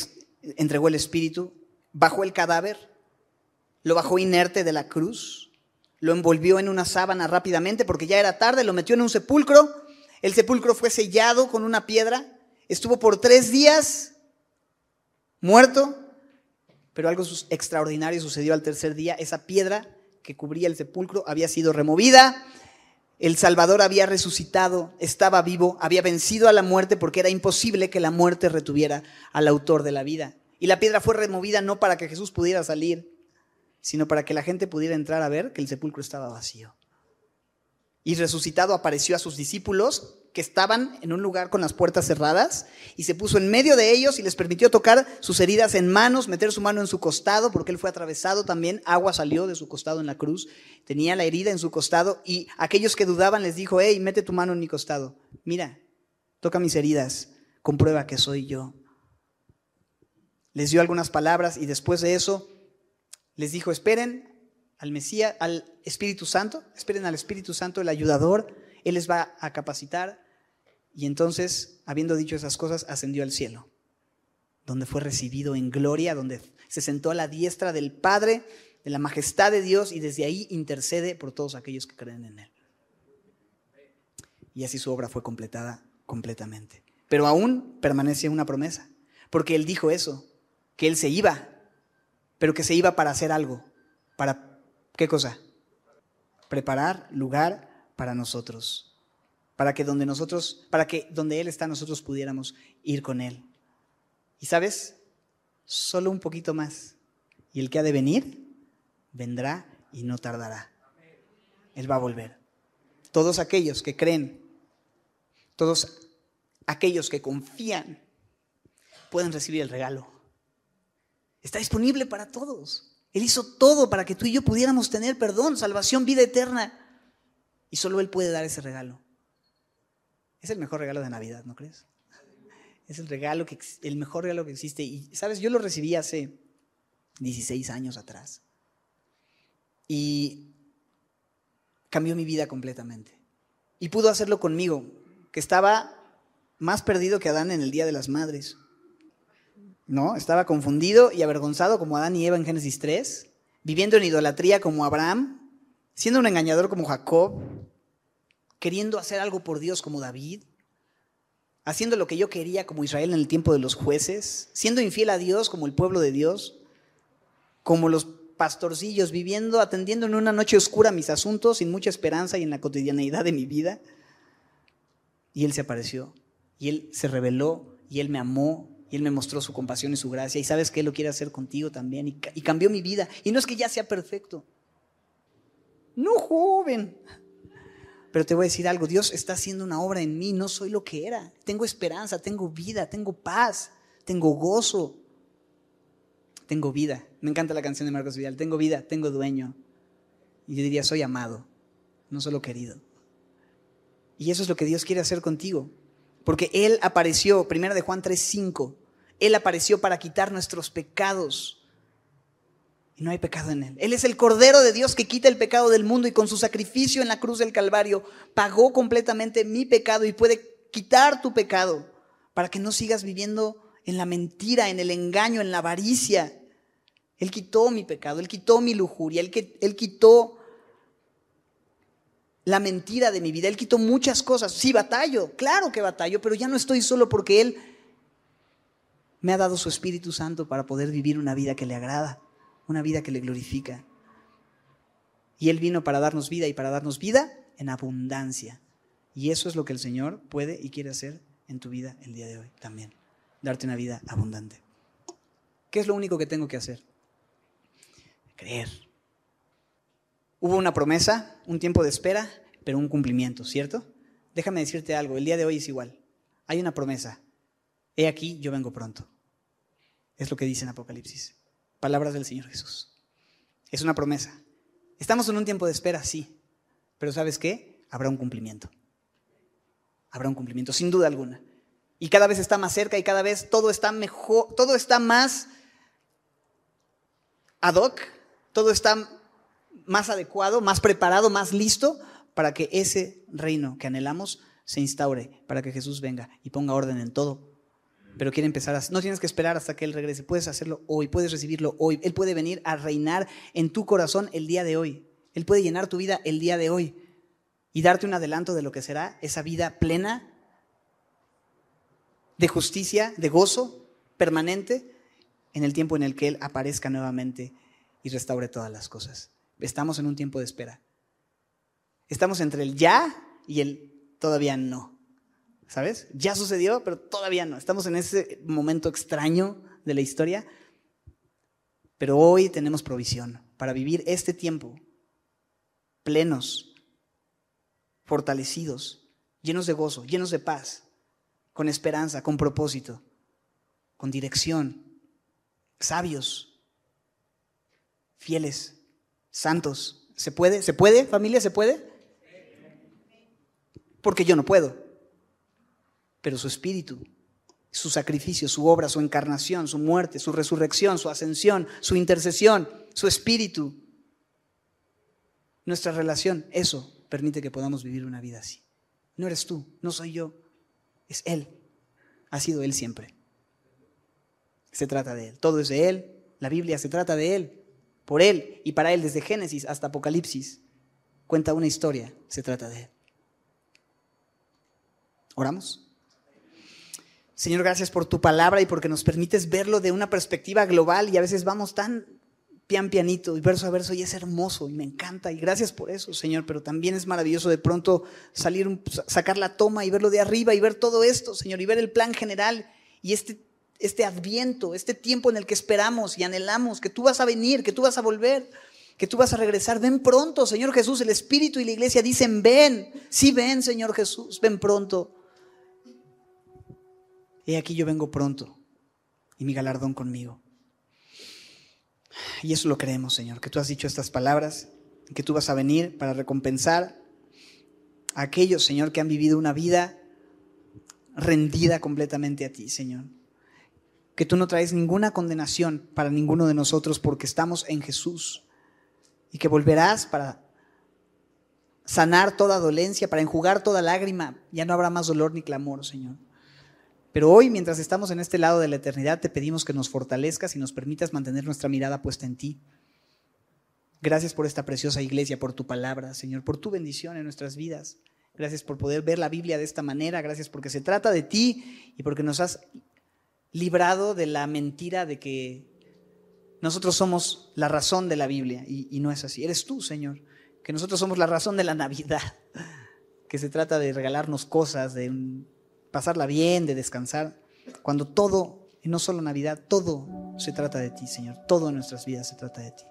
entregó el espíritu, bajó el cadáver, lo bajó inerte de la cruz, lo envolvió en una sábana rápidamente porque ya era tarde, lo metió en un sepulcro, el sepulcro fue sellado con una piedra, estuvo por tres días muerto, pero algo extraordinario sucedió al tercer día, esa piedra que cubría el sepulcro había sido removida. El Salvador había resucitado, estaba vivo, había vencido a la muerte porque era imposible que la muerte retuviera al autor de la vida. Y la piedra fue removida no para que Jesús pudiera salir, sino para que la gente pudiera entrar a ver que el sepulcro estaba vacío. Y resucitado apareció a sus discípulos que estaban en un lugar con las puertas cerradas y se puso en medio de ellos y les permitió tocar sus heridas en manos, meter su mano en su costado, porque él fue atravesado también, agua salió de su costado en la cruz, tenía la herida en su costado y aquellos que dudaban les dijo, hey, mete tu mano en mi costado, mira, toca mis heridas, comprueba que soy yo. Les dio algunas palabras y después de eso les dijo, esperen al Mesías, al Espíritu Santo, esperen al Espíritu Santo, el ayudador, Él les va a capacitar, y entonces, habiendo dicho esas cosas, ascendió al cielo, donde fue recibido en gloria, donde se sentó a la diestra del Padre, de la majestad de Dios, y desde ahí intercede por todos aquellos que creen en Él. Y así su obra fue completada completamente. Pero aún permanece una promesa, porque Él dijo eso, que Él se iba, pero que se iba para hacer algo. ¿Para qué cosa? Preparar lugar para nosotros para que donde nosotros, para que donde Él está nosotros pudiéramos ir con Él. Y sabes, solo un poquito más. Y el que ha de venir, vendrá y no tardará. Él va a volver. Todos aquellos que creen, todos aquellos que confían, pueden recibir el regalo. Está disponible para todos. Él hizo todo para que tú y yo pudiéramos tener perdón, salvación, vida eterna. Y solo Él puede dar ese regalo. Es el mejor regalo de Navidad, ¿no crees? Es el regalo que el mejor regalo que existe y sabes, yo lo recibí hace 16 años atrás. Y cambió mi vida completamente. Y pudo hacerlo conmigo, que estaba más perdido que Adán en el Día de las Madres. ¿No? Estaba confundido y avergonzado como Adán y Eva en Génesis 3, viviendo en idolatría como Abraham, siendo un engañador como Jacob, queriendo hacer algo por Dios como David, haciendo lo que yo quería como Israel en el tiempo de los jueces, siendo infiel a Dios como el pueblo de Dios, como los pastorcillos, viviendo, atendiendo en una noche oscura mis asuntos, sin mucha esperanza y en la cotidianeidad de mi vida. Y Él se apareció, y Él se reveló, y Él me amó, y Él me mostró su compasión y su gracia, y sabes que Él lo quiere hacer contigo también, y, y cambió mi vida. Y no es que ya sea perfecto, no joven, Pero te voy a decir algo, Dios está haciendo una obra en mí, no soy lo que era. Tengo esperanza, tengo vida, tengo paz, tengo gozo, tengo vida. Me encanta la canción de Marcos Vidal, tengo vida, tengo dueño. Y yo diría, soy amado, no solo querido. Y eso es lo que Dios quiere hacer contigo. Porque Él apareció, primero de Juan 3:5, Él apareció para quitar nuestros pecados y no hay pecado en él. Él es el Cordero de Dios que quita el pecado del mundo y con su sacrificio en la cruz del Calvario pagó completamente mi pecado y puede quitar tu pecado para que no sigas viviendo en la mentira, en el engaño, en la avaricia. Él quitó mi pecado, Él quitó mi lujuria, Él, quitó la mentira de mi vida, Él quitó muchas cosas. Sí, batallo, claro que batallo, pero ya no estoy solo porque Él me ha dado su Espíritu Santo para poder vivir una vida que le agrada una vida que le glorifica. Y Él vino para darnos vida y para darnos vida en abundancia. Y eso es lo que el Señor puede y quiere hacer en tu vida el día de hoy también. Darte una vida abundante. ¿Qué es lo único que tengo que hacer? Creer. Hubo una promesa, un tiempo de espera, pero un cumplimiento, ¿cierto? Déjame decirte algo, el día de hoy es igual. Hay una promesa. He aquí, yo vengo pronto. Es lo que dice en Apocalipsis. Palabras del Señor Jesús. Es una promesa. Estamos en un tiempo de espera, sí, pero ¿sabes qué? Habrá un cumplimiento. Habrá un cumplimiento, sin duda alguna. Y cada vez está más cerca y cada vez todo está mejor, todo está más ad hoc, todo está más adecuado, más preparado, más listo para que ese reino que anhelamos se instaure, para que Jesús venga y ponga orden en todo pero quiere empezar a... No tienes que esperar hasta que Él regrese, puedes hacerlo hoy, puedes recibirlo hoy. Él puede venir a reinar en tu corazón el día de hoy. Él puede llenar tu vida el día de hoy y darte un adelanto de lo que será esa vida plena de justicia, de gozo permanente en el tiempo en el que Él aparezca nuevamente y restaure todas las cosas. Estamos en un tiempo de espera. Estamos entre el ya y el todavía no. ¿Sabes? Ya sucedió, pero todavía no. Estamos en ese momento extraño de la historia. Pero hoy tenemos provisión para vivir este tiempo plenos, fortalecidos, llenos de gozo, llenos de paz, con esperanza, con propósito, con dirección, sabios, fieles, santos. ¿Se puede? ¿Se puede, familia? ¿Se puede? Porque yo no puedo pero su espíritu, su sacrificio, su obra, su encarnación, su muerte, su resurrección, su ascensión, su intercesión, su espíritu, nuestra relación, eso permite que podamos vivir una vida así. No eres tú, no soy yo, es Él. Ha sido Él siempre. Se trata de Él. Todo es de Él. La Biblia se trata de Él, por Él y para Él, desde Génesis hasta Apocalipsis. Cuenta una historia, se trata de Él. ¿Oramos? Señor, gracias por tu palabra y porque nos permites verlo de una perspectiva global y a veces vamos tan pian pianito y verso a verso y es hermoso y me encanta y gracias por eso, Señor, pero también es maravilloso de pronto salir, sacar la toma y verlo de arriba y ver todo esto, Señor, y ver el plan general y este, este adviento, este tiempo en el que esperamos y anhelamos que tú vas a venir, que tú vas a volver, que tú vas a regresar. Ven pronto, Señor Jesús, el Espíritu y la iglesia dicen, ven, sí ven, Señor Jesús, ven pronto. He aquí yo vengo pronto y mi galardón conmigo. Y eso lo creemos, Señor, que tú has dicho estas palabras, que tú vas a venir para recompensar a aquellos, Señor, que han vivido una vida rendida completamente a ti, Señor. Que tú no traes ninguna condenación para ninguno de nosotros porque estamos en Jesús. Y que volverás para sanar toda dolencia, para enjugar toda lágrima. Ya no habrá más dolor ni clamor, Señor. Pero hoy, mientras estamos en este lado de la eternidad, te pedimos que nos fortalezcas y nos permitas mantener nuestra mirada puesta en ti. Gracias por esta preciosa iglesia, por tu palabra, Señor, por tu bendición en nuestras vidas. Gracias por poder ver la Biblia de esta manera. Gracias porque se trata de ti y porque nos has librado de la mentira de que nosotros somos la razón de la Biblia. Y, no es así. Eres tú, Señor, que nosotros somos la razón de la Navidad. Que se trata de regalarnos cosas, de un pasarla bien, de descansar, cuando todo, y no solo Navidad, todo se trata de ti, Señor. Todo en nuestras vidas se trata de ti.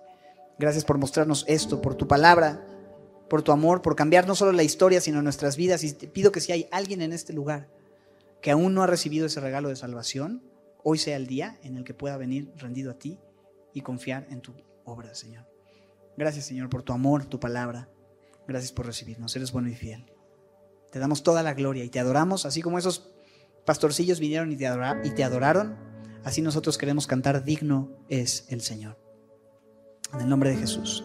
Gracias por mostrarnos esto, por tu palabra, por tu amor, por cambiar no solo la historia, sino nuestras vidas. Y te pido que si hay alguien en este lugar que aún no ha recibido ese regalo de salvación, hoy sea el día en el que pueda venir rendido a ti y confiar en tu obra, Señor. Gracias, Señor, por tu amor, tu palabra. Gracias por recibirnos. Eres bueno y fiel. Te damos toda la gloria y te adoramos, así como esos pastorcillos vinieron y te, y te adoraron, así nosotros queremos cantar, digno es el Señor. En el nombre de Jesús.